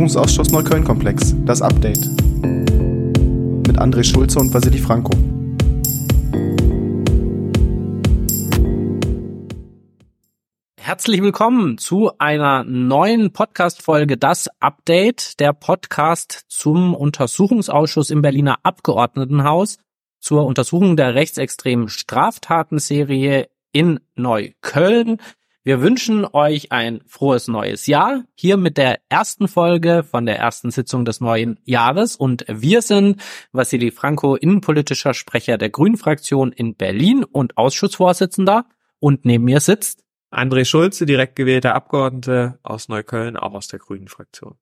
Untersuchungsausschuss Neukölln-Komplex, das Update. Mit André Schulze und Vasili Franco. Herzlich willkommen zu einer neuen Podcast-Folge Das Update, der Podcast zum Untersuchungsausschuss im Berliner Abgeordnetenhaus zur Untersuchung der rechtsextremen Straftatenserie in Neukölln. Wir wünschen euch ein frohes neues Jahr. Hier mit der ersten Folge von der ersten Sitzung des neuen Jahres. Und wir sind Vassili Franco, innenpolitischer Sprecher der Grünen-Fraktion in Berlin und Ausschussvorsitzender. Und neben mir sitzt André Schulze, direkt gewählter Abgeordnete aus Neukölln, auch aus der Grünen-Fraktion.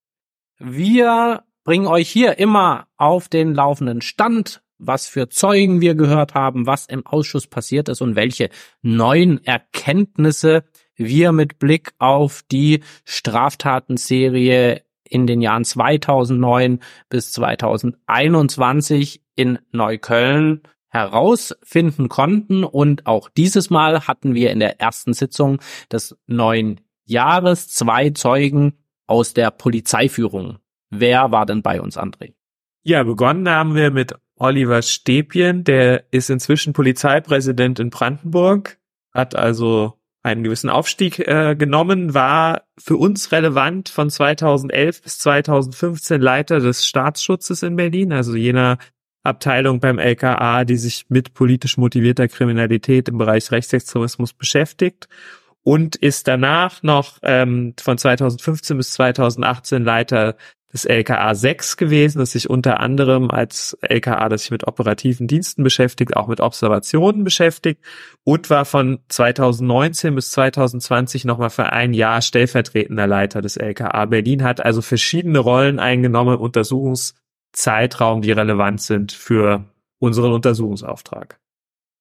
Wir bringen euch hier immer auf den laufenden Stand, was für Zeugen wir gehört haben, was im Ausschuss passiert ist und welche neuen Erkenntnisse wir mit Blick auf die Straftatenserie in den Jahren 2009 bis 2021 in Neukölln herausfinden konnten. Und auch dieses Mal hatten wir in der ersten Sitzung des neuen Jahres zwei Zeugen aus der Polizeiführung. Wer war denn bei uns, André? Ja, begonnen haben wir mit Oliver Stäbchen, der ist inzwischen Polizeipräsident in Brandenburg, hat also einen gewissen Aufstieg äh, genommen, war für uns relevant von 2011 bis 2015 Leiter des Staatsschutzes in Berlin, also jener Abteilung beim LKA, die sich mit politisch motivierter Kriminalität im Bereich Rechtsextremismus beschäftigt und ist danach noch ähm, von 2015 bis 2018 Leiter des LKA 6 gewesen, das sich unter anderem als LKA, das sich mit operativen Diensten beschäftigt, auch mit Observationen beschäftigt und war von 2019 bis 2020 nochmal für ein Jahr stellvertretender Leiter des LKA Berlin, hat also verschiedene Rollen eingenommen im Untersuchungszeitraum, die relevant sind für unseren Untersuchungsauftrag.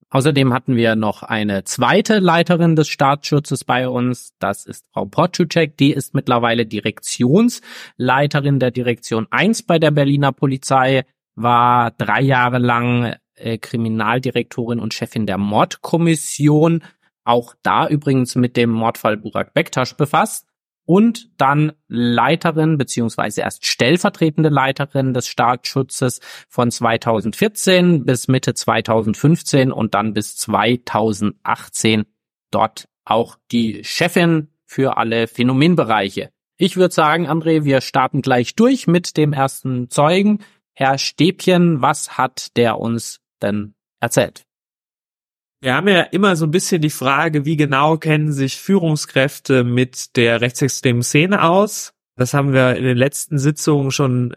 Außerdem hatten wir noch eine zweite Leiterin des Staatsschutzes bei uns. Das ist Frau Potschutschek. Die ist mittlerweile Direktionsleiterin der Direktion 1 bei der Berliner Polizei, war drei Jahre lang äh, Kriminaldirektorin und Chefin der Mordkommission. Auch da übrigens mit dem Mordfall Burak Bektasch befasst und dann Leiterin beziehungsweise erst stellvertretende Leiterin des Staatsschutzes von 2014 bis Mitte 2015 und dann bis 2018 dort auch die Chefin für alle Phänomenbereiche. Ich würde sagen, André, wir starten gleich durch mit dem ersten Zeugen. Herr Stäbchen, was hat der uns denn erzählt? Wir haben ja immer so ein bisschen die Frage, wie genau kennen sich Führungskräfte mit der rechtsextremen Szene aus? Das haben wir in den letzten Sitzungen schon,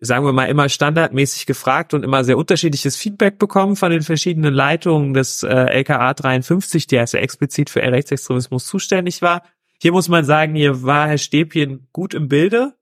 sagen wir mal, immer standardmäßig gefragt und immer sehr unterschiedliches Feedback bekommen von den verschiedenen Leitungen des äh, LKA 53, die also explizit für Rechtsextremismus zuständig war. Hier muss man sagen, hier war Herr Stäbchen gut im Bilde.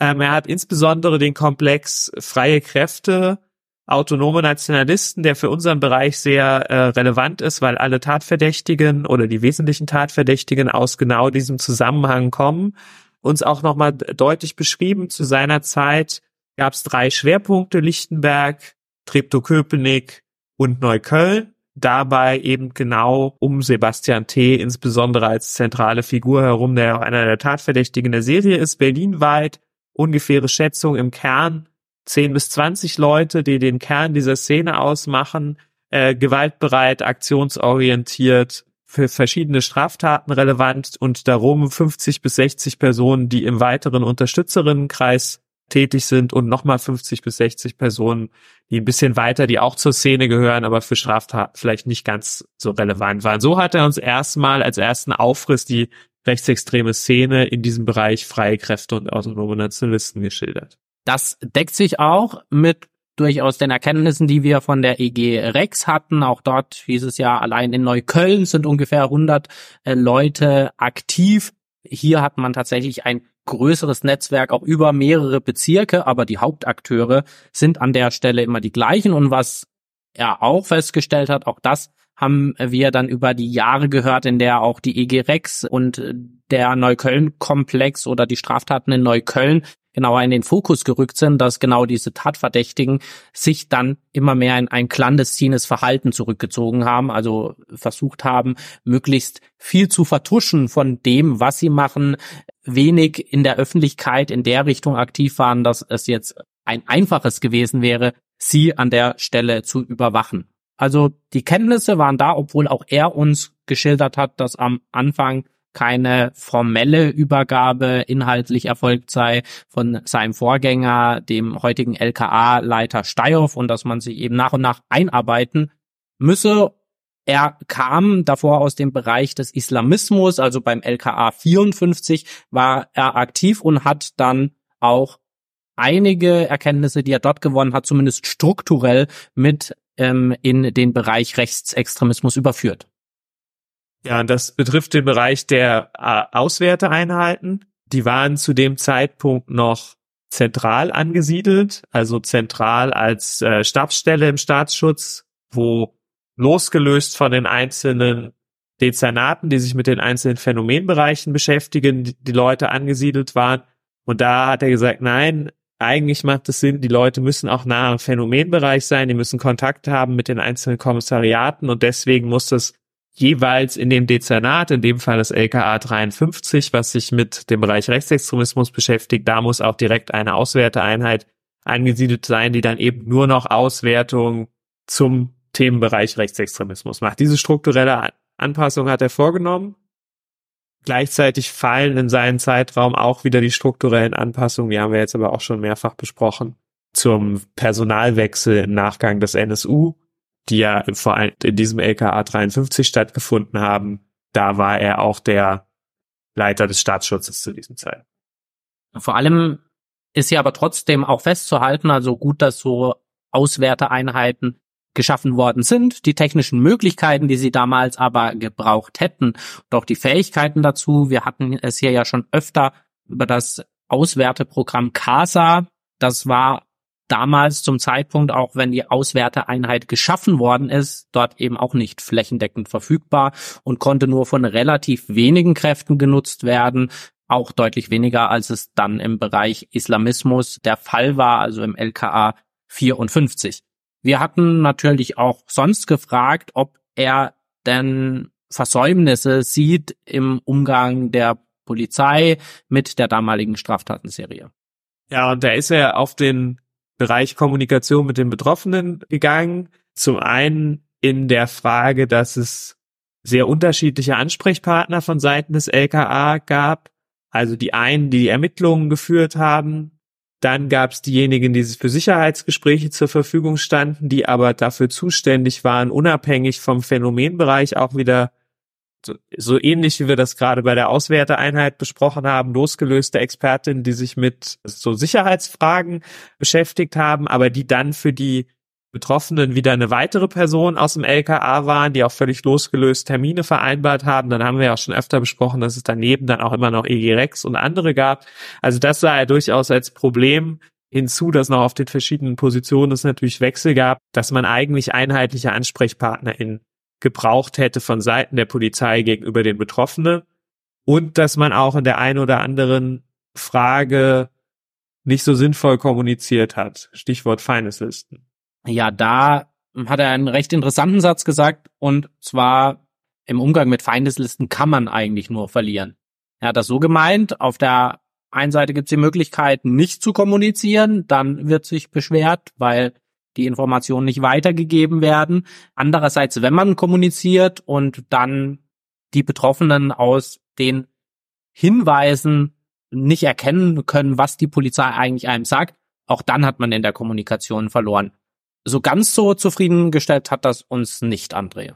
Ähm, er hat insbesondere den Komplex freie Kräfte autonome Nationalisten, der für unseren Bereich sehr äh, relevant ist, weil alle Tatverdächtigen oder die wesentlichen Tatverdächtigen aus genau diesem Zusammenhang kommen. Uns auch nochmal deutlich beschrieben, zu seiner Zeit gab es drei Schwerpunkte, Lichtenberg, Treptow-Köpenick und Neukölln. Dabei eben genau um Sebastian T. insbesondere als zentrale Figur herum, der auch einer der Tatverdächtigen der Serie ist, berlinweit ungefähre Schätzung im Kern 10 bis 20 Leute, die den Kern dieser Szene ausmachen, äh, gewaltbereit, aktionsorientiert, für verschiedene Straftaten relevant und darum 50 bis 60 Personen, die im weiteren Unterstützerinnenkreis tätig sind und nochmal 50 bis 60 Personen, die ein bisschen weiter, die auch zur Szene gehören, aber für Straftaten vielleicht nicht ganz so relevant waren. So hat er uns erstmal als ersten Aufriss die rechtsextreme Szene in diesem Bereich freie Kräfte und autonome Nationalisten geschildert. Das deckt sich auch mit durchaus den Erkenntnissen, die wir von der EG Rex hatten. Auch dort hieß es ja, allein in Neukölln sind ungefähr 100 äh, Leute aktiv. Hier hat man tatsächlich ein größeres Netzwerk, auch über mehrere Bezirke, aber die Hauptakteure sind an der Stelle immer die gleichen. Und was er auch festgestellt hat, auch das haben wir dann über die Jahre gehört, in der auch die EG Rex und der Neukölln-Komplex oder die Straftaten in Neukölln genauer in den Fokus gerückt sind, dass genau diese Tatverdächtigen sich dann immer mehr in ein clandestines Verhalten zurückgezogen haben, also versucht haben, möglichst viel zu vertuschen von dem, was sie machen, wenig in der Öffentlichkeit in der Richtung aktiv waren, dass es jetzt ein einfaches gewesen wäre, sie an der Stelle zu überwachen. Also die Kenntnisse waren da, obwohl auch er uns geschildert hat, dass am Anfang keine formelle Übergabe inhaltlich erfolgt sei von seinem Vorgänger, dem heutigen LKA-Leiter Steyhoff und dass man sich eben nach und nach einarbeiten müsse. Er kam davor aus dem Bereich des Islamismus, also beim LKA 54 war er aktiv und hat dann auch einige Erkenntnisse, die er dort gewonnen hat, zumindest strukturell mit ähm, in den Bereich Rechtsextremismus überführt. Ja, das betrifft den Bereich der äh, Auswerteeinheiten. Die waren zu dem Zeitpunkt noch zentral angesiedelt, also zentral als äh, Stabsstelle im Staatsschutz, wo losgelöst von den einzelnen Dezernaten, die sich mit den einzelnen Phänomenbereichen beschäftigen, die, die Leute angesiedelt waren. Und da hat er gesagt, nein, eigentlich macht es Sinn, die Leute müssen auch nah am Phänomenbereich sein, die müssen Kontakt haben mit den einzelnen Kommissariaten und deswegen muss das jeweils in dem Dezernat, in dem Fall das LKA 53, was sich mit dem Bereich Rechtsextremismus beschäftigt, da muss auch direkt eine Auswerteeinheit angesiedelt sein, die dann eben nur noch Auswertung zum Themenbereich Rechtsextremismus macht. Diese strukturelle Anpassung hat er vorgenommen. Gleichzeitig fallen in seinen Zeitraum auch wieder die strukturellen Anpassungen, die haben wir jetzt aber auch schon mehrfach besprochen, zum Personalwechsel im Nachgang des NSU die ja vor allem in diesem LKA 53 stattgefunden haben, da war er auch der Leiter des Staatsschutzes zu diesem Zeit. Vor allem ist ja aber trotzdem auch festzuhalten, also gut, dass so Auswerteeinheiten geschaffen worden sind, die technischen Möglichkeiten, die sie damals aber gebraucht hätten auch die Fähigkeiten dazu. Wir hatten es hier ja schon öfter über das Auswerteprogramm CASA. Das war damals zum Zeitpunkt, auch wenn die Auswerteeinheit geschaffen worden ist, dort eben auch nicht flächendeckend verfügbar und konnte nur von relativ wenigen Kräften genutzt werden, auch deutlich weniger, als es dann im Bereich Islamismus der Fall war, also im LKA 54. Wir hatten natürlich auch sonst gefragt, ob er denn Versäumnisse sieht im Umgang der Polizei mit der damaligen Straftatenserie. Ja, und da ist er auf den Bereich Kommunikation mit den Betroffenen gegangen. Zum einen in der Frage, dass es sehr unterschiedliche Ansprechpartner von Seiten des LKA gab. Also die einen, die die Ermittlungen geführt haben. Dann gab es diejenigen, die für Sicherheitsgespräche zur Verfügung standen, die aber dafür zuständig waren, unabhängig vom Phänomenbereich auch wieder so, ähnlich wie wir das gerade bei der Auswerteeinheit besprochen haben, losgelöste Expertinnen, die sich mit so Sicherheitsfragen beschäftigt haben, aber die dann für die Betroffenen wieder eine weitere Person aus dem LKA waren, die auch völlig losgelöst Termine vereinbart haben. Dann haben wir ja schon öfter besprochen, dass es daneben dann auch immer noch EG Rex und andere gab. Also das sah er durchaus als Problem hinzu, dass noch auf den verschiedenen Positionen es natürlich Wechsel gab, dass man eigentlich einheitliche AnsprechpartnerInnen gebraucht hätte von Seiten der Polizei gegenüber den Betroffenen und dass man auch in der einen oder anderen Frage nicht so sinnvoll kommuniziert hat. Stichwort Feindeslisten. Ja, da hat er einen recht interessanten Satz gesagt und zwar im Umgang mit Feindeslisten kann man eigentlich nur verlieren. Er hat das so gemeint, auf der einen Seite gibt es die Möglichkeit, nicht zu kommunizieren, dann wird sich beschwert, weil die Informationen nicht weitergegeben werden. Andererseits, wenn man kommuniziert und dann die Betroffenen aus den Hinweisen nicht erkennen können, was die Polizei eigentlich einem sagt, auch dann hat man in der Kommunikation verloren. So ganz so zufriedengestellt hat das uns nicht, André.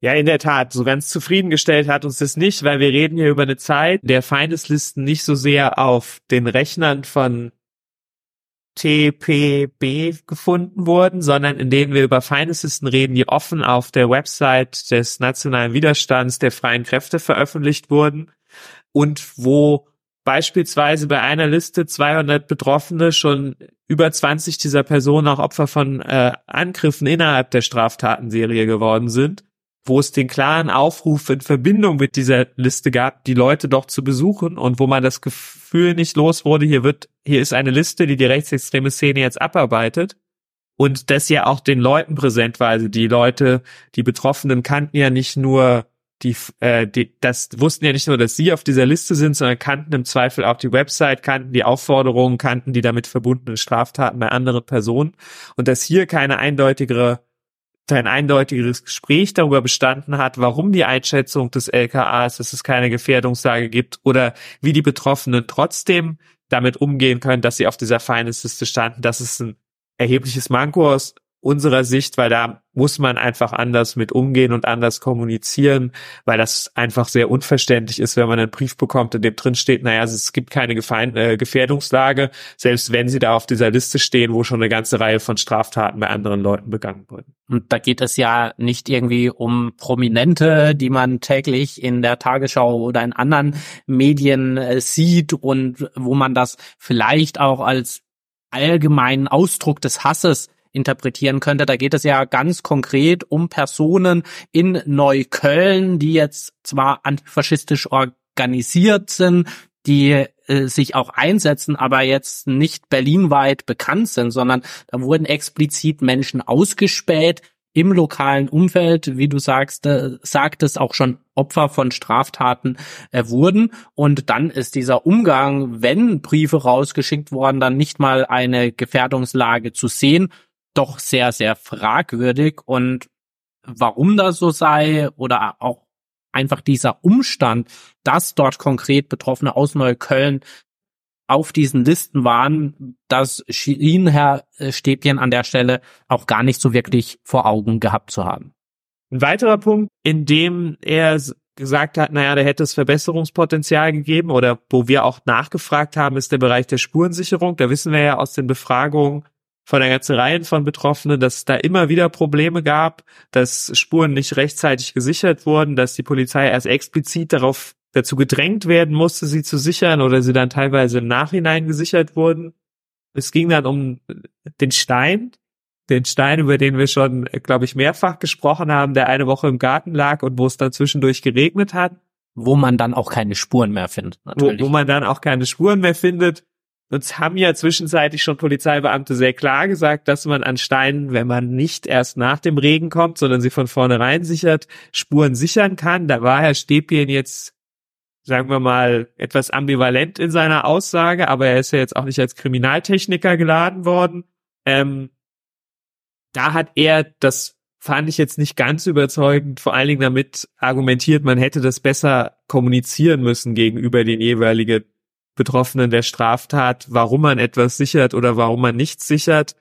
Ja, in der Tat, so ganz zufriedengestellt hat uns das nicht, weil wir reden hier über eine Zeit der Feindeslisten nicht so sehr auf den Rechnern von TPB gefunden wurden, sondern in denen wir über Feindesisten reden, die offen auf der Website des Nationalen Widerstands der freien Kräfte veröffentlicht wurden und wo beispielsweise bei einer Liste 200 Betroffene schon über 20 dieser Personen auch Opfer von äh, Angriffen innerhalb der Straftatenserie geworden sind wo es den klaren Aufruf in Verbindung mit dieser Liste gab, die Leute doch zu besuchen und wo man das Gefühl nicht los wurde, hier wird, hier ist eine Liste, die die rechtsextreme Szene jetzt abarbeitet und das ja auch den Leuten präsent war. Also die Leute, die Betroffenen kannten ja nicht nur die, äh, die, das wussten ja nicht nur, dass sie auf dieser Liste sind, sondern kannten im Zweifel auch die Website, kannten die Aufforderungen, kannten die damit verbundenen Straftaten bei anderen Personen und dass hier keine eindeutigere ein eindeutiges Gespräch darüber bestanden hat, warum die Einschätzung des LKAs, dass es keine Gefährdungslage gibt oder wie die Betroffenen trotzdem damit umgehen können, dass sie auf dieser Feindesliste standen. Das ist ein erhebliches Manko aus unserer Sicht, weil da muss man einfach anders mit umgehen und anders kommunizieren, weil das einfach sehr unverständlich ist, wenn man einen Brief bekommt, in dem drin steht, naja, es gibt keine äh, Gefährdungslage, selbst wenn sie da auf dieser Liste stehen, wo schon eine ganze Reihe von Straftaten bei anderen Leuten begangen wurden. Und da geht es ja nicht irgendwie um Prominente, die man täglich in der Tagesschau oder in anderen Medien äh, sieht und wo man das vielleicht auch als allgemeinen Ausdruck des Hasses interpretieren könnte. Da geht es ja ganz konkret um Personen in Neukölln, die jetzt zwar antifaschistisch organisiert sind, die äh, sich auch einsetzen, aber jetzt nicht berlinweit bekannt sind, sondern da wurden explizit Menschen ausgespäht im lokalen Umfeld, wie du sagst, äh, sagtest, auch schon Opfer von Straftaten äh, wurden. Und dann ist dieser Umgang, wenn Briefe rausgeschickt worden, dann nicht mal eine Gefährdungslage zu sehen, doch sehr, sehr fragwürdig und warum das so sei oder auch einfach dieser Umstand, dass dort konkret Betroffene aus Neukölln auf diesen Listen waren, das schien Herr Stäbchen an der Stelle auch gar nicht so wirklich vor Augen gehabt zu haben. Ein weiterer Punkt, in dem er gesagt hat, naja, da hätte es Verbesserungspotenzial gegeben oder wo wir auch nachgefragt haben, ist der Bereich der Spurensicherung. Da wissen wir ja aus den Befragungen, von der ganzen Reihe von Betroffenen, dass es da immer wieder Probleme gab, dass Spuren nicht rechtzeitig gesichert wurden, dass die Polizei erst explizit darauf dazu gedrängt werden musste, sie zu sichern oder sie dann teilweise im Nachhinein gesichert wurden. Es ging dann um den Stein, den Stein, über den wir schon, glaube ich, mehrfach gesprochen haben, der eine Woche im Garten lag und wo es dann zwischendurch geregnet hat. Wo man dann auch keine Spuren mehr findet. Natürlich. Wo, wo man dann auch keine Spuren mehr findet. Uns haben ja zwischenzeitlich schon Polizeibeamte sehr klar gesagt, dass man an Steinen, wenn man nicht erst nach dem Regen kommt, sondern sie von vornherein sichert, Spuren sichern kann. Da war Herr Stäbchen jetzt, sagen wir mal, etwas ambivalent in seiner Aussage, aber er ist ja jetzt auch nicht als Kriminaltechniker geladen worden. Ähm, da hat er, das fand ich jetzt nicht ganz überzeugend, vor allen Dingen damit argumentiert, man hätte das besser kommunizieren müssen gegenüber den jeweiligen Betroffenen der Straftat, warum man etwas sichert oder warum man nichts sichert.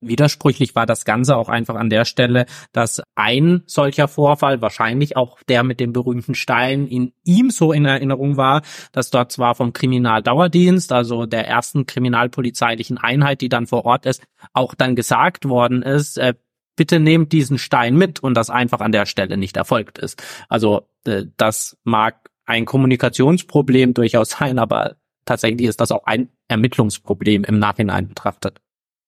Widersprüchlich war das Ganze auch einfach an der Stelle, dass ein solcher Vorfall, wahrscheinlich auch der mit dem berühmten Stein, in ihm so in Erinnerung war, dass dort zwar vom Kriminaldauerdienst, also der ersten kriminalpolizeilichen Einheit, die dann vor Ort ist, auch dann gesagt worden ist, äh, bitte nehmt diesen Stein mit und das einfach an der Stelle nicht erfolgt ist. Also äh, das mag ein Kommunikationsproblem durchaus sein, aber tatsächlich ist das auch ein Ermittlungsproblem im Nachhinein betrachtet.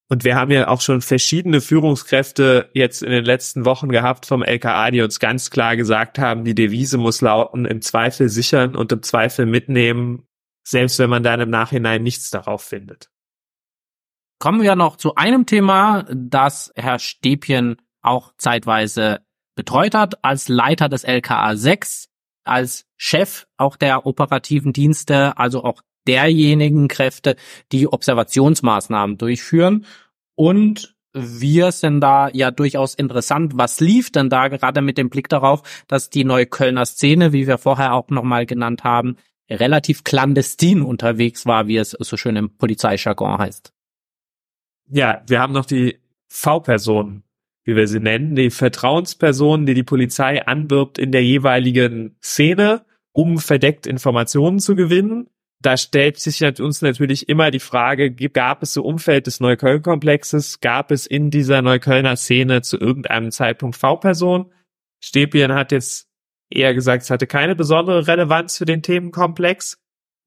Und wir haben ja auch schon verschiedene Führungskräfte jetzt in den letzten Wochen gehabt vom LKA, die uns ganz klar gesagt haben, die Devise muss lauten, im Zweifel sichern und im Zweifel mitnehmen, selbst wenn man dann im Nachhinein nichts darauf findet. Kommen wir noch zu einem Thema, das Herr Stäbchen auch zeitweise betreut hat als Leiter des LKA 6 als Chef auch der operativen Dienste, also auch derjenigen Kräfte, die Observationsmaßnahmen durchführen. Und wir sind da ja durchaus interessant. Was lief denn da gerade mit dem Blick darauf, dass die Neuköllner Szene, wie wir vorher auch nochmal genannt haben, relativ clandestin unterwegs war, wie es so schön im Polizeijargon heißt? Ja, wir haben noch die V-Personen wie wir sie nennen, die Vertrauenspersonen, die die Polizei anwirbt in der jeweiligen Szene, um verdeckt Informationen zu gewinnen. Da stellt sich uns natürlich immer die Frage, gab es im Umfeld des Neukölln-Komplexes, gab es in dieser Neuköllner Szene zu irgendeinem Zeitpunkt V-Personen? Stäbchen hat jetzt eher gesagt, es hatte keine besondere Relevanz für den Themenkomplex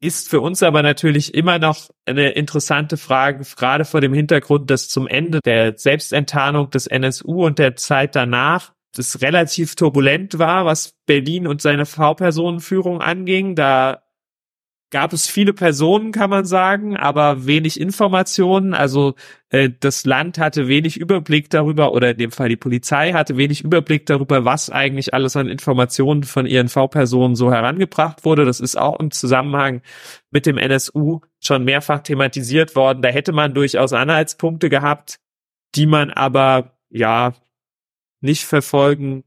ist für uns aber natürlich immer noch eine interessante Frage, gerade vor dem Hintergrund, dass zum Ende der Selbstenttarnung des NSU und der Zeit danach das relativ turbulent war, was Berlin und seine V-Personenführung anging. Da gab es viele Personen, kann man sagen, aber wenig Informationen. Also äh, das Land hatte wenig Überblick darüber, oder in dem Fall die Polizei hatte wenig Überblick darüber, was eigentlich alles an Informationen von ihren V-Personen so herangebracht wurde. Das ist auch im Zusammenhang mit dem NSU schon mehrfach thematisiert worden. Da hätte man durchaus Anhaltspunkte gehabt, die man aber ja nicht verfolgen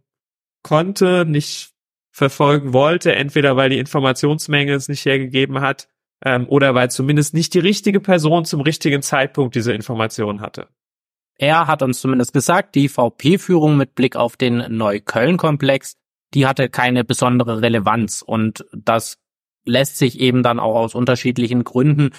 konnte, nicht verfolgen wollte, entweder weil die Informationsmenge es nicht hergegeben hat ähm, oder weil zumindest nicht die richtige Person zum richtigen Zeitpunkt diese Information hatte. Er hat uns zumindest gesagt, die VP-Führung mit Blick auf den Neukölln-Komplex, die hatte keine besondere Relevanz und das lässt sich eben dann auch aus unterschiedlichen Gründen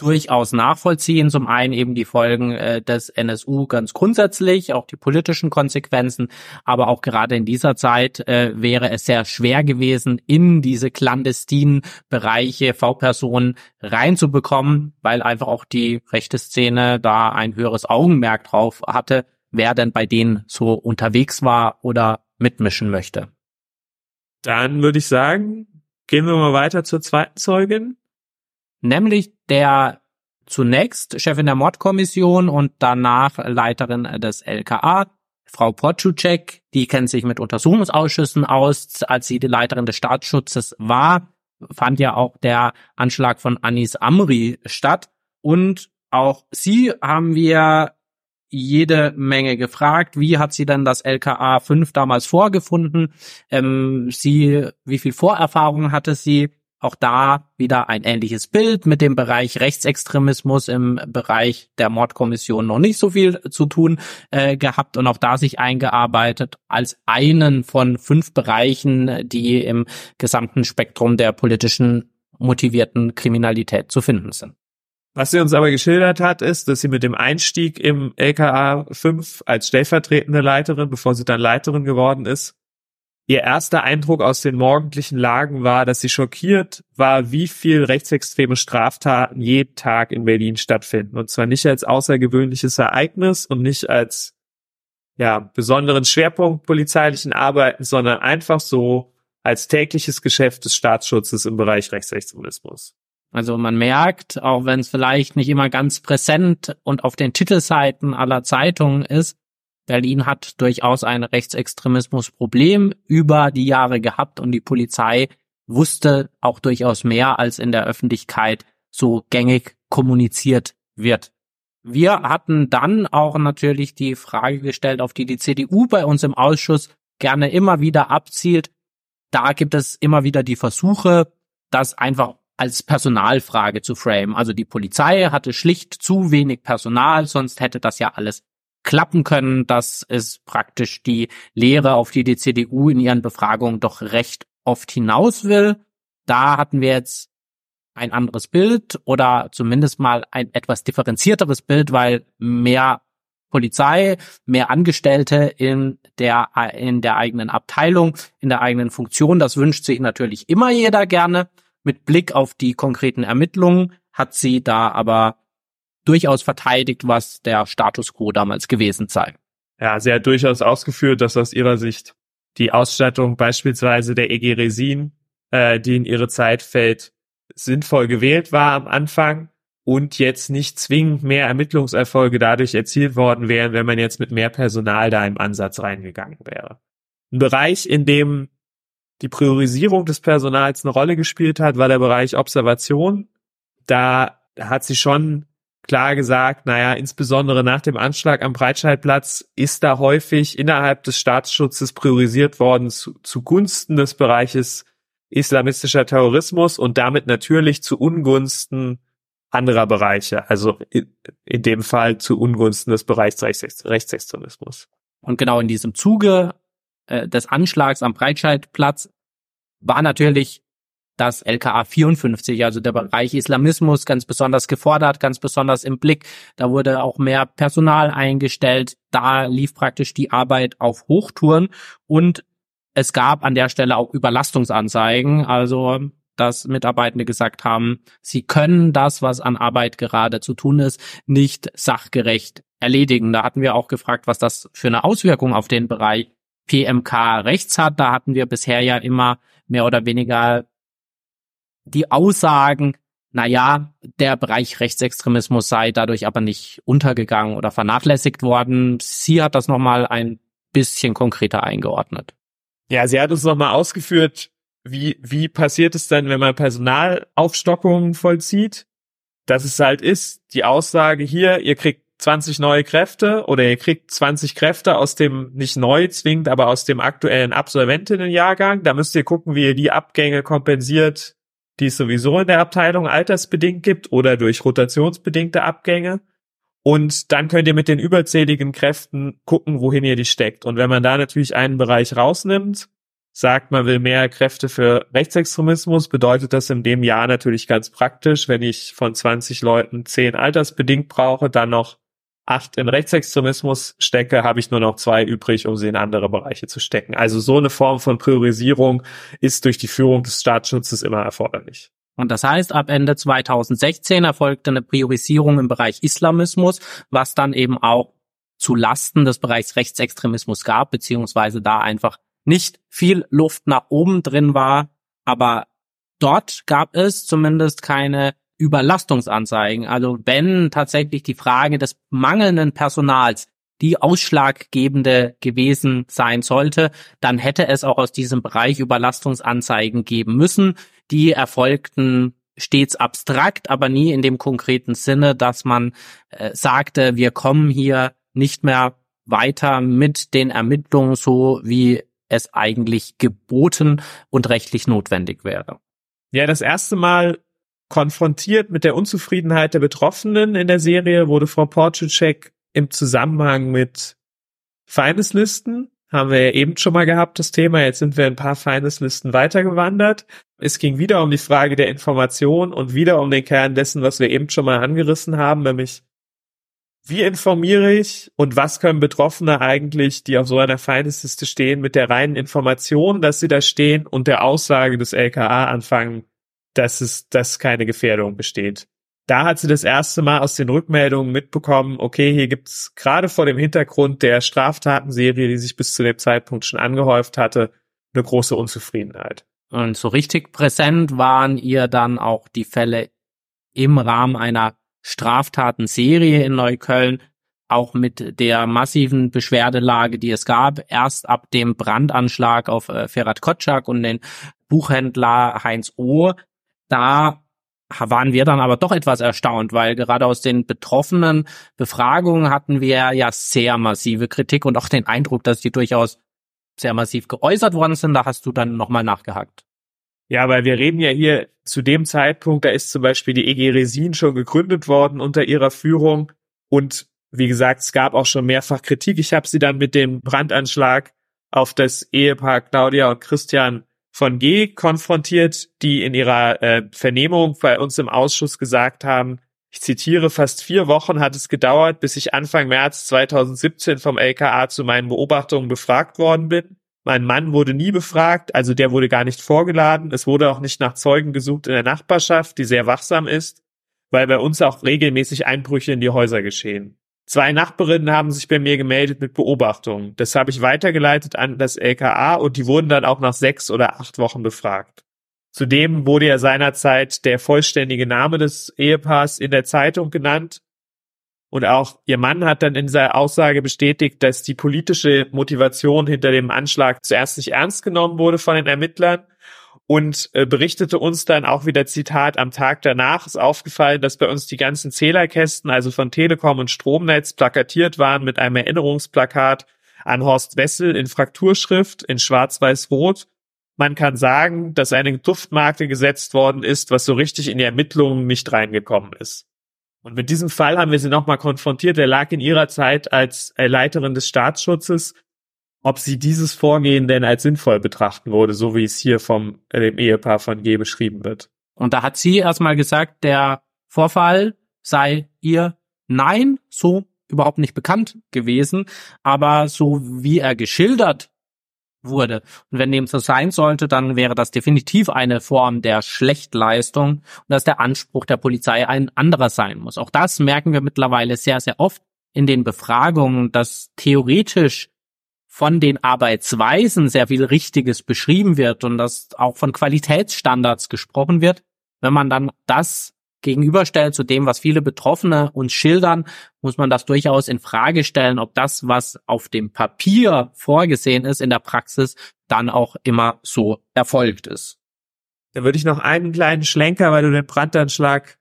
durchaus nachvollziehen. Zum einen eben die Folgen äh, des NSU ganz grundsätzlich, auch die politischen Konsequenzen, aber auch gerade in dieser Zeit äh, wäre es sehr schwer gewesen, in diese clandestinen Bereiche V-Personen reinzubekommen, weil einfach auch die rechte Szene da ein höheres Augenmerk drauf hatte, wer denn bei denen so unterwegs war oder mitmischen möchte. Dann würde ich sagen, gehen wir mal weiter zur zweiten Zeugin nämlich der zunächst Chefin der Mordkommission und danach Leiterin des LKA, Frau Potschutschek, die kennt sich mit Untersuchungsausschüssen aus. Als sie die Leiterin des Staatsschutzes war, fand ja auch der Anschlag von Anis Amri statt. Und auch sie haben wir jede Menge gefragt. Wie hat sie denn das LKA 5 damals vorgefunden? Ähm, sie, wie viel Vorerfahrung hatte sie? Auch da wieder ein ähnliches Bild mit dem Bereich Rechtsextremismus im Bereich der Mordkommission noch nicht so viel zu tun äh, gehabt und auch da sich eingearbeitet als einen von fünf Bereichen, die im gesamten Spektrum der politischen motivierten Kriminalität zu finden sind. Was sie uns aber geschildert hat, ist, dass sie mit dem Einstieg im LKA 5 als stellvertretende Leiterin, bevor sie dann Leiterin geworden ist, Ihr erster Eindruck aus den morgendlichen Lagen war, dass sie schockiert war, wie viel rechtsextreme Straftaten jeden Tag in Berlin stattfinden. Und zwar nicht als außergewöhnliches Ereignis und nicht als ja, besonderen Schwerpunkt polizeilichen Arbeiten, sondern einfach so als tägliches Geschäft des Staatsschutzes im Bereich Rechtsextremismus. Also man merkt, auch wenn es vielleicht nicht immer ganz präsent und auf den Titelseiten aller Zeitungen ist, Berlin hat durchaus ein Rechtsextremismusproblem über die Jahre gehabt und die Polizei wusste auch durchaus mehr, als in der Öffentlichkeit so gängig kommuniziert wird. Wir hatten dann auch natürlich die Frage gestellt, auf die die CDU bei uns im Ausschuss gerne immer wieder abzielt. Da gibt es immer wieder die Versuche, das einfach als Personalfrage zu frame. Also die Polizei hatte schlicht zu wenig Personal, sonst hätte das ja alles klappen können. Das ist praktisch die Lehre, auf die die CDU in ihren Befragungen doch recht oft hinaus will. Da hatten wir jetzt ein anderes Bild oder zumindest mal ein etwas differenzierteres Bild, weil mehr Polizei, mehr Angestellte in der, in der eigenen Abteilung, in der eigenen Funktion. Das wünscht sich natürlich immer jeder gerne. Mit Blick auf die konkreten Ermittlungen hat sie da aber durchaus verteidigt, was der Status quo damals gewesen sei. Ja, sie hat durchaus ausgeführt, dass aus ihrer Sicht die Ausstattung beispielsweise der EG Resin, äh, die in ihre Zeit fällt, sinnvoll gewählt war am Anfang und jetzt nicht zwingend mehr Ermittlungserfolge dadurch erzielt worden wären, wenn man jetzt mit mehr Personal da im Ansatz reingegangen wäre. Ein Bereich, in dem die Priorisierung des Personals eine Rolle gespielt hat, war der Bereich Observation. Da hat sie schon klar gesagt, naja, insbesondere nach dem Anschlag am Breitscheidplatz ist da häufig innerhalb des Staatsschutzes priorisiert worden zu, zugunsten des Bereiches islamistischer Terrorismus und damit natürlich zu Ungunsten anderer Bereiche, also in, in dem Fall zu Ungunsten des Bereichs Rechtsextremismus. Und genau in diesem Zuge äh, des Anschlags am Breitscheidplatz war natürlich das LKA 54, also der Bereich Islamismus, ganz besonders gefordert, ganz besonders im Blick. Da wurde auch mehr Personal eingestellt. Da lief praktisch die Arbeit auf Hochtouren und es gab an der Stelle auch Überlastungsanzeigen, also dass Mitarbeitende gesagt haben, sie können das, was an Arbeit gerade zu tun ist, nicht sachgerecht erledigen. Da hatten wir auch gefragt, was das für eine Auswirkung auf den Bereich PMK rechts hat. Da hatten wir bisher ja immer mehr oder weniger die Aussagen, na ja, der Bereich Rechtsextremismus sei dadurch aber nicht untergegangen oder vernachlässigt worden. Sie hat das nochmal ein bisschen konkreter eingeordnet. Ja, sie hat uns nochmal ausgeführt, wie, wie passiert es dann, wenn man Personalaufstockungen vollzieht? Dass es halt ist, die Aussage hier, ihr kriegt 20 neue Kräfte oder ihr kriegt 20 Kräfte aus dem, nicht neu zwingend, aber aus dem aktuellen Absolventinnenjahrgang. Da müsst ihr gucken, wie ihr die Abgänge kompensiert, die es sowieso in der Abteilung altersbedingt gibt oder durch rotationsbedingte Abgänge. Und dann könnt ihr mit den überzähligen Kräften gucken, wohin ihr die steckt. Und wenn man da natürlich einen Bereich rausnimmt, sagt, man will mehr Kräfte für Rechtsextremismus, bedeutet das in dem Jahr natürlich ganz praktisch, wenn ich von 20 Leuten 10 altersbedingt brauche, dann noch acht in Rechtsextremismus stecke, habe ich nur noch zwei übrig, um sie in andere Bereiche zu stecken. Also so eine Form von Priorisierung ist durch die Führung des Staatsschutzes immer erforderlich. Und das heißt, ab Ende 2016 erfolgte eine Priorisierung im Bereich Islamismus, was dann eben auch zu Lasten des Bereichs Rechtsextremismus gab, beziehungsweise da einfach nicht viel Luft nach oben drin war, aber dort gab es zumindest keine Überlastungsanzeigen. Also wenn tatsächlich die Frage des mangelnden Personals die ausschlaggebende gewesen sein sollte, dann hätte es auch aus diesem Bereich Überlastungsanzeigen geben müssen. Die erfolgten stets abstrakt, aber nie in dem konkreten Sinne, dass man äh, sagte, wir kommen hier nicht mehr weiter mit den Ermittlungen so, wie es eigentlich geboten und rechtlich notwendig wäre. Ja, das erste Mal konfrontiert mit der Unzufriedenheit der Betroffenen in der Serie wurde Frau Portucek im Zusammenhang mit Feindeslisten. Haben wir ja eben schon mal gehabt, das Thema. Jetzt sind wir ein paar Feindeslisten weitergewandert. Es ging wieder um die Frage der Information und wieder um den Kern dessen, was wir eben schon mal angerissen haben, nämlich wie informiere ich und was können Betroffene eigentlich, die auf so einer Feindesliste stehen, mit der reinen Information, dass sie da stehen und der Aussage des LKA anfangen, dass es, dass keine Gefährdung besteht. Da hat sie das erste Mal aus den Rückmeldungen mitbekommen, okay, hier gibt's gerade vor dem Hintergrund der Straftatenserie, die sich bis zu dem Zeitpunkt schon angehäuft hatte, eine große Unzufriedenheit. Und so richtig präsent waren ihr dann auch die Fälle im Rahmen einer Straftatenserie in Neukölln, auch mit der massiven Beschwerdelage, die es gab, erst ab dem Brandanschlag auf äh, Ferhat Kotschak und den Buchhändler Heinz O da waren wir dann aber doch etwas erstaunt, weil gerade aus den betroffenen Befragungen hatten wir ja sehr massive Kritik und auch den Eindruck, dass die durchaus sehr massiv geäußert worden sind. Da hast du dann nochmal nachgehakt. Ja, weil wir reden ja hier zu dem Zeitpunkt, da ist zum Beispiel die EG Resin schon gegründet worden unter ihrer Führung und wie gesagt, es gab auch schon mehrfach Kritik. Ich habe sie dann mit dem Brandanschlag auf das Ehepaar Claudia und Christian von G konfrontiert, die in ihrer äh, Vernehmung bei uns im Ausschuss gesagt haben, ich zitiere, fast vier Wochen hat es gedauert, bis ich Anfang März 2017 vom LKA zu meinen Beobachtungen befragt worden bin. Mein Mann wurde nie befragt, also der wurde gar nicht vorgeladen. Es wurde auch nicht nach Zeugen gesucht in der Nachbarschaft, die sehr wachsam ist, weil bei uns auch regelmäßig Einbrüche in die Häuser geschehen. Zwei Nachbarinnen haben sich bei mir gemeldet mit Beobachtungen. Das habe ich weitergeleitet an das LKA und die wurden dann auch nach sechs oder acht Wochen befragt. Zudem wurde ja seinerzeit der vollständige Name des Ehepaars in der Zeitung genannt. Und auch ihr Mann hat dann in dieser Aussage bestätigt, dass die politische Motivation hinter dem Anschlag zuerst nicht ernst genommen wurde von den Ermittlern und äh, berichtete uns dann auch wieder Zitat am Tag danach ist aufgefallen, dass bei uns die ganzen Zählerkästen, also von Telekom und Stromnetz, plakatiert waren mit einem Erinnerungsplakat an Horst Wessel in Frakturschrift in schwarz-weiß-rot. Man kann sagen, dass eine Duftmarke gesetzt worden ist, was so richtig in die Ermittlungen nicht reingekommen ist. Und mit diesem Fall haben wir sie nochmal konfrontiert. Er lag in ihrer Zeit als Leiterin des Staatsschutzes ob sie dieses Vorgehen denn als sinnvoll betrachten würde, so wie es hier vom äh, dem Ehepaar von G beschrieben wird. Und da hat sie erstmal gesagt, der Vorfall sei ihr nein, so überhaupt nicht bekannt gewesen, aber so wie er geschildert wurde. Und wenn dem so sein sollte, dann wäre das definitiv eine Form der Schlechtleistung und dass der Anspruch der Polizei ein anderer sein muss. Auch das merken wir mittlerweile sehr, sehr oft in den Befragungen, dass theoretisch von den Arbeitsweisen sehr viel Richtiges beschrieben wird und dass auch von Qualitätsstandards gesprochen wird, wenn man dann das gegenüberstellt zu dem, was viele Betroffene uns schildern, muss man das durchaus in Frage stellen, ob das, was auf dem Papier vorgesehen ist, in der Praxis dann auch immer so erfolgt ist. Da würde ich noch einen kleinen Schlenker, weil du den Brandanschlag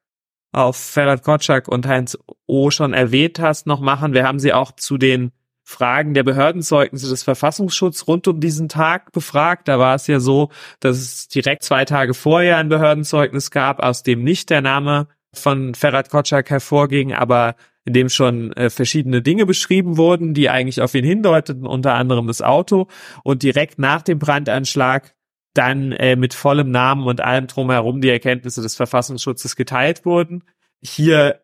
auf Ferhat Kotschak und Heinz O. schon erwähnt hast, noch machen. Wir haben sie auch zu den Fragen der Behördenzeugnisse des Verfassungsschutzes rund um diesen Tag befragt. Da war es ja so, dass es direkt zwei Tage vorher ein Behördenzeugnis gab, aus dem nicht der Name von Ferhat Kotschak hervorging, aber in dem schon äh, verschiedene Dinge beschrieben wurden, die eigentlich auf ihn hindeuteten, unter anderem das Auto. Und direkt nach dem Brandanschlag dann äh, mit vollem Namen und allem drumherum die Erkenntnisse des Verfassungsschutzes geteilt wurden. Hier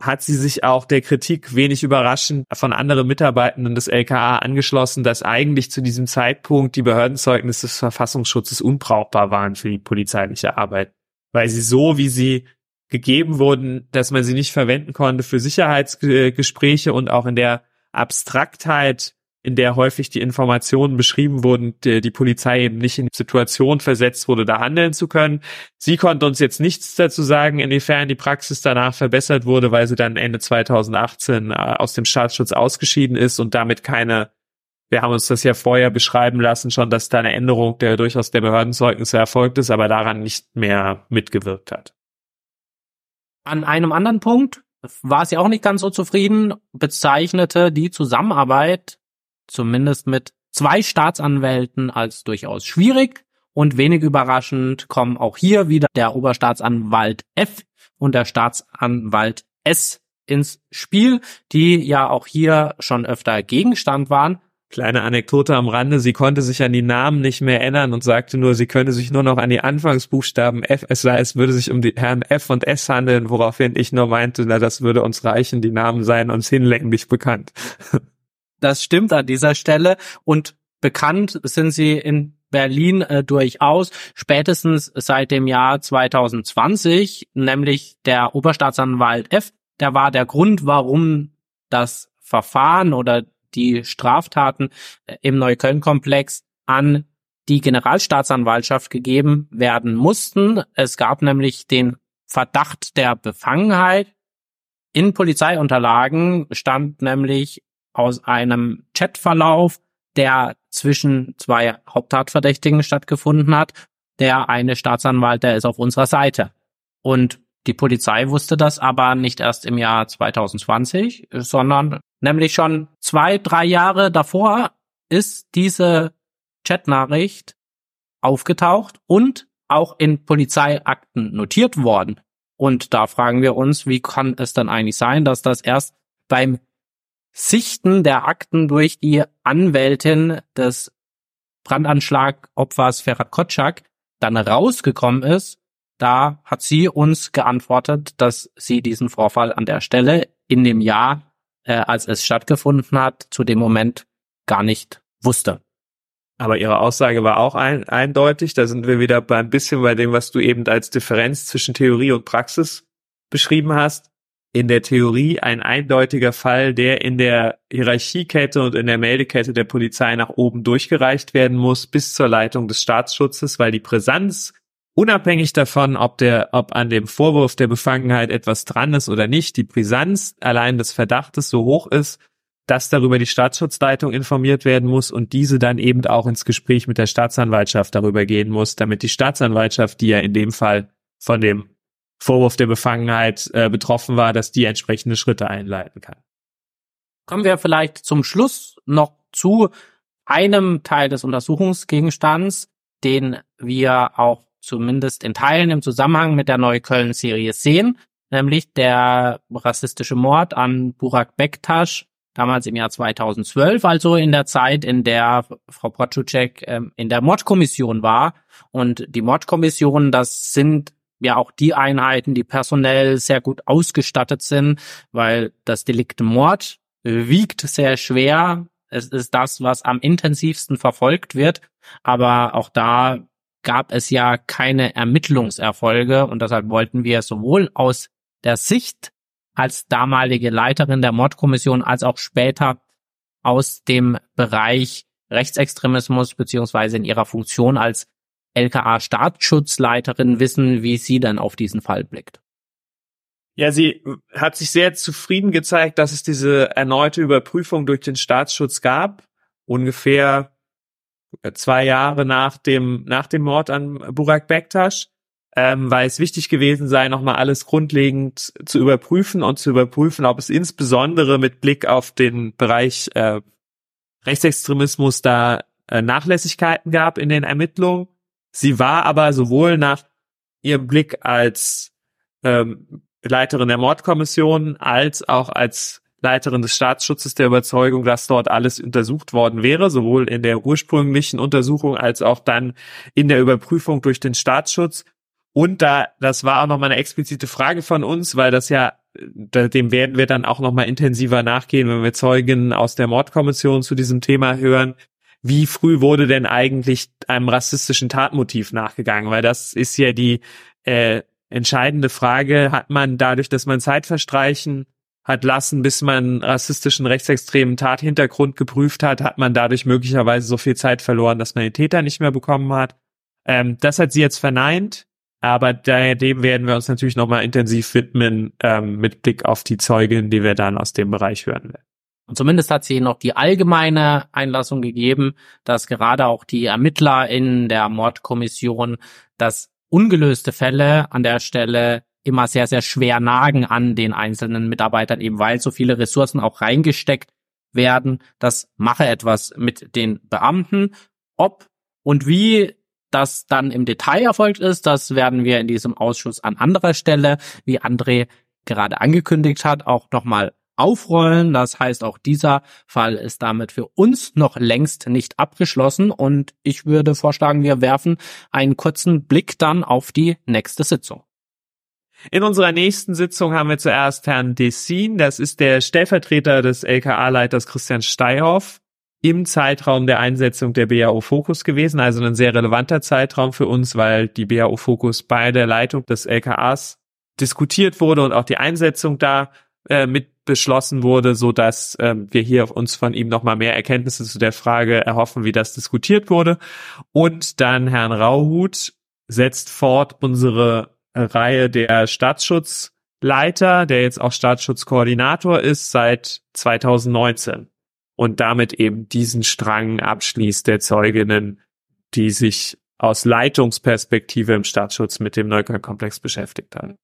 hat sie sich auch der Kritik wenig überraschend von anderen Mitarbeitenden des LKA angeschlossen, dass eigentlich zu diesem Zeitpunkt die Behördenzeugnisse des Verfassungsschutzes unbrauchbar waren für die polizeiliche Arbeit, weil sie so, wie sie gegeben wurden, dass man sie nicht verwenden konnte für Sicherheitsgespräche und auch in der Abstraktheit in der häufig die Informationen beschrieben wurden, die, die Polizei eben nicht in die Situation versetzt wurde, da handeln zu können. Sie konnte uns jetzt nichts dazu sagen, inwiefern die Praxis danach verbessert wurde, weil sie dann Ende 2018 äh, aus dem Staatsschutz ausgeschieden ist und damit keine wir haben uns das ja vorher beschreiben lassen, schon, dass da eine Änderung der durchaus der Behördenzeugnisse erfolgt ist, aber daran nicht mehr mitgewirkt hat. An einem anderen Punkt war sie auch nicht ganz so zufrieden, bezeichnete die Zusammenarbeit zumindest mit zwei Staatsanwälten als durchaus schwierig und wenig überraschend kommen auch hier wieder der Oberstaatsanwalt F und der Staatsanwalt S ins Spiel, die ja auch hier schon öfter Gegenstand waren. Kleine Anekdote am Rande, sie konnte sich an die Namen nicht mehr erinnern und sagte nur, sie könne sich nur noch an die Anfangsbuchstaben F, es sei, es würde sich um die Herren F und S handeln, woraufhin ich nur meinte, na, das würde uns reichen, die Namen seien uns hinlänglich bekannt. Das stimmt an dieser Stelle und bekannt sind sie in Berlin äh, durchaus, spätestens seit dem Jahr 2020, nämlich der Oberstaatsanwalt F, der war der Grund, warum das Verfahren oder die Straftaten äh, im Neukölln-Komplex an die Generalstaatsanwaltschaft gegeben werden mussten. Es gab nämlich den Verdacht der Befangenheit. In Polizeiunterlagen stand nämlich aus einem Chatverlauf, der zwischen zwei Haupttatverdächtigen stattgefunden hat. Der eine Staatsanwalt, der ist auf unserer Seite. Und die Polizei wusste das aber nicht erst im Jahr 2020, sondern nämlich schon zwei, drei Jahre davor ist diese Chatnachricht aufgetaucht und auch in Polizeiakten notiert worden. Und da fragen wir uns, wie kann es dann eigentlich sein, dass das erst beim Sichten der Akten durch die Anwältin des Brandanschlagopfers Ferhat Kotschak dann rausgekommen ist, da hat sie uns geantwortet, dass sie diesen Vorfall an der Stelle in dem Jahr, äh, als es stattgefunden hat, zu dem Moment gar nicht wusste. Aber ihre Aussage war auch ein, eindeutig. Da sind wir wieder bei ein bisschen bei dem, was du eben als Differenz zwischen Theorie und Praxis beschrieben hast in der Theorie ein eindeutiger Fall, der in der Hierarchiekette und in der Meldekette der Polizei nach oben durchgereicht werden muss bis zur Leitung des Staatsschutzes, weil die Brisanz unabhängig davon, ob der, ob an dem Vorwurf der Befangenheit etwas dran ist oder nicht, die Brisanz allein des Verdachtes so hoch ist, dass darüber die Staatsschutzleitung informiert werden muss und diese dann eben auch ins Gespräch mit der Staatsanwaltschaft darüber gehen muss, damit die Staatsanwaltschaft, die ja in dem Fall von dem Vorwurf der Befangenheit äh, betroffen war, dass die entsprechende Schritte einleiten kann. Kommen wir vielleicht zum Schluss noch zu einem Teil des Untersuchungsgegenstands, den wir auch zumindest in Teilen im Zusammenhang mit der Neukölln-Serie sehen, nämlich der rassistische Mord an Burak Bektasch, damals im Jahr 2012, also in der Zeit, in der Frau Potschutschek ähm, in der Mordkommission war. Und die Mordkommission, das sind ja auch die Einheiten, die personell sehr gut ausgestattet sind, weil das Delikt Mord wiegt sehr schwer. Es ist das, was am intensivsten verfolgt wird. Aber auch da gab es ja keine Ermittlungserfolge und deshalb wollten wir sowohl aus der Sicht als damalige Leiterin der Mordkommission als auch später aus dem Bereich Rechtsextremismus beziehungsweise in ihrer Funktion als LKA-Staatsschutzleiterin wissen, wie sie dann auf diesen Fall blickt. Ja, sie hat sich sehr zufrieden gezeigt, dass es diese erneute Überprüfung durch den Staatsschutz gab. Ungefähr zwei Jahre nach dem, nach dem Mord an Burak Bektasch, ähm, weil es wichtig gewesen sei, nochmal alles grundlegend zu überprüfen und zu überprüfen, ob es insbesondere mit Blick auf den Bereich äh, Rechtsextremismus da äh, Nachlässigkeiten gab in den Ermittlungen. Sie war aber sowohl nach ihrem Blick als ähm, Leiterin der Mordkommission als auch als Leiterin des Staatsschutzes der Überzeugung, dass dort alles untersucht worden wäre, sowohl in der ursprünglichen Untersuchung als auch dann in der Überprüfung durch den Staatsschutz. Und da, das war auch nochmal eine explizite Frage von uns, weil das ja, dem werden wir dann auch nochmal intensiver nachgehen, wenn wir Zeugen aus der Mordkommission zu diesem Thema hören. Wie früh wurde denn eigentlich einem rassistischen Tatmotiv nachgegangen? Weil das ist ja die äh, entscheidende Frage. Hat man dadurch, dass man Zeit verstreichen hat lassen, bis man rassistischen, rechtsextremen Tathintergrund geprüft hat, hat man dadurch möglicherweise so viel Zeit verloren, dass man den Täter nicht mehr bekommen hat. Ähm, das hat sie jetzt verneint, aber dem werden wir uns natürlich nochmal intensiv widmen, ähm, mit Blick auf die Zeugin, die wir dann aus dem Bereich hören werden. Und zumindest hat sie noch die allgemeine Einlassung gegeben, dass gerade auch die Ermittler in der Mordkommission, dass ungelöste Fälle an der Stelle immer sehr, sehr schwer nagen an den einzelnen Mitarbeitern, eben weil so viele Ressourcen auch reingesteckt werden. Das mache etwas mit den Beamten. Ob und wie das dann im Detail erfolgt ist, das werden wir in diesem Ausschuss an anderer Stelle, wie André gerade angekündigt hat, auch nochmal aufrollen. Das heißt, auch dieser Fall ist damit für uns noch längst nicht abgeschlossen und ich würde vorschlagen, wir werfen einen kurzen Blick dann auf die nächste Sitzung. In unserer nächsten Sitzung haben wir zuerst Herrn Dessin, das ist der Stellvertreter des LKA-Leiters Christian Steihoff im Zeitraum der Einsetzung der BAO Fokus gewesen, also ein sehr relevanter Zeitraum für uns, weil die BAO Fokus bei der Leitung des LKAs diskutiert wurde und auch die Einsetzung da äh, mit beschlossen wurde, so dass äh, wir hier uns von ihm nochmal mehr Erkenntnisse zu der Frage erhoffen, wie das diskutiert wurde. Und dann Herrn Rauhut setzt fort unsere Reihe der Staatsschutzleiter, der jetzt auch Staatsschutzkoordinator ist seit 2019 und damit eben diesen Strang abschließt der Zeuginnen, die sich aus Leitungsperspektive im Staatsschutz mit dem Neukölln-Komplex beschäftigt haben.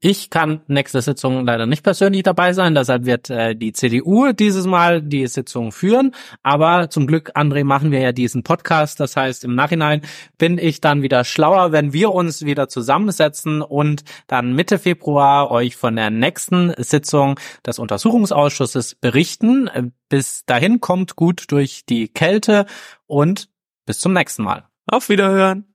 Ich kann nächste Sitzung leider nicht persönlich dabei sein, deshalb wird äh, die CDU dieses Mal die Sitzung führen. Aber zum Glück, André, machen wir ja diesen Podcast. Das heißt, im Nachhinein bin ich dann wieder schlauer, wenn wir uns wieder zusammensetzen und dann Mitte Februar euch von der nächsten Sitzung des Untersuchungsausschusses berichten. Bis dahin kommt gut durch die Kälte und bis zum nächsten Mal. Auf Wiederhören.